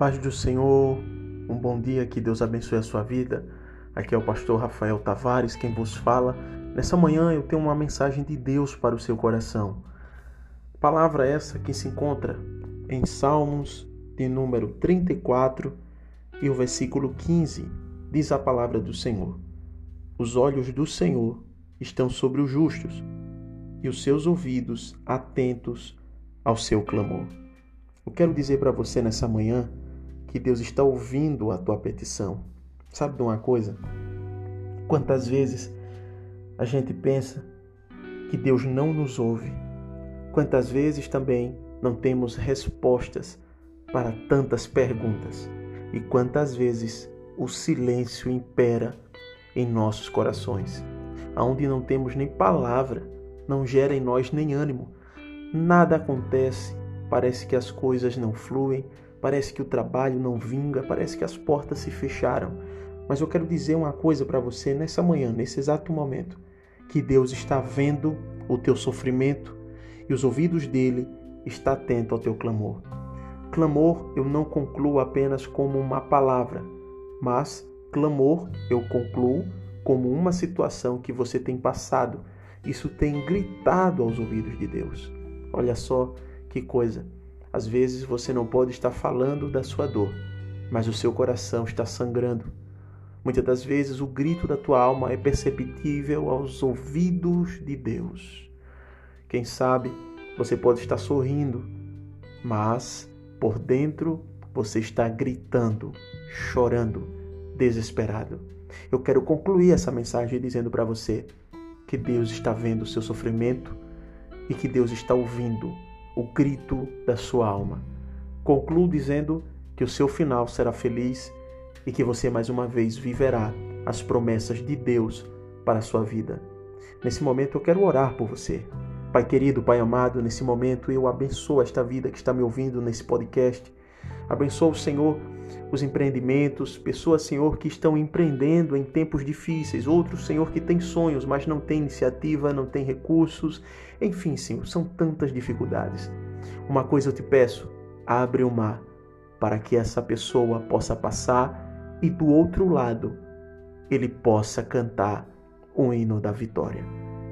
paz do Senhor, um bom dia, que Deus abençoe a sua vida. Aqui é o pastor Rafael Tavares quem vos fala. Nessa manhã eu tenho uma mensagem de Deus para o seu coração. Palavra essa que se encontra em Salmos de número 34 e o versículo 15. Diz a palavra do Senhor: Os olhos do Senhor estão sobre os justos e os seus ouvidos atentos ao seu clamor. Eu quero dizer para você nessa manhã que Deus está ouvindo a tua petição. Sabe de uma coisa? Quantas vezes a gente pensa que Deus não nos ouve? Quantas vezes também não temos respostas para tantas perguntas? E quantas vezes o silêncio impera em nossos corações, aonde não temos nem palavra, não gera em nós nem ânimo, nada acontece, parece que as coisas não fluem, Parece que o trabalho não vinga, parece que as portas se fecharam. Mas eu quero dizer uma coisa para você nessa manhã, nesse exato momento, que Deus está vendo o teu sofrimento e os ouvidos dele está atento ao teu clamor. Clamor eu não concluo apenas como uma palavra, mas clamor eu concluo como uma situação que você tem passado. Isso tem gritado aos ouvidos de Deus. Olha só que coisa. Às vezes você não pode estar falando da sua dor, mas o seu coração está sangrando. Muitas das vezes o grito da tua alma é perceptível aos ouvidos de Deus. Quem sabe você pode estar sorrindo, mas por dentro você está gritando, chorando, desesperado. Eu quero concluir essa mensagem dizendo para você que Deus está vendo o seu sofrimento e que Deus está ouvindo o grito da sua alma. Concluo dizendo que o seu final será feliz e que você mais uma vez viverá as promessas de Deus para a sua vida. Nesse momento eu quero orar por você. Pai querido, Pai amado, nesse momento eu abençoo esta vida que está me ouvindo nesse podcast. Abençoa o Senhor os empreendimentos, pessoas, Senhor, que estão empreendendo em tempos difíceis, outros, Senhor, que têm sonhos, mas não têm iniciativa, não têm recursos. Enfim, Senhor, são tantas dificuldades. Uma coisa eu te peço: abre o mar para que essa pessoa possa passar e do outro lado ele possa cantar o hino da vitória.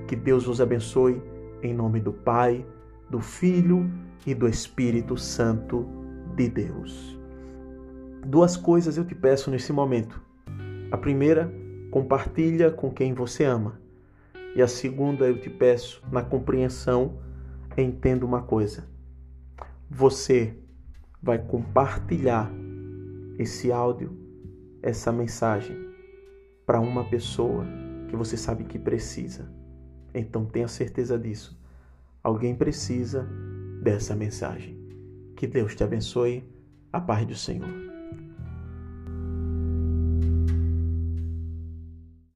Que Deus vos abençoe em nome do Pai, do Filho e do Espírito Santo de Deus. Duas coisas eu te peço nesse momento. A primeira, compartilha com quem você ama. E a segunda, eu te peço, na compreensão, entenda uma coisa. Você vai compartilhar esse áudio, essa mensagem para uma pessoa que você sabe que precisa. Então tenha certeza disso. Alguém precisa dessa mensagem. Que Deus te abençoe. A paz do Senhor.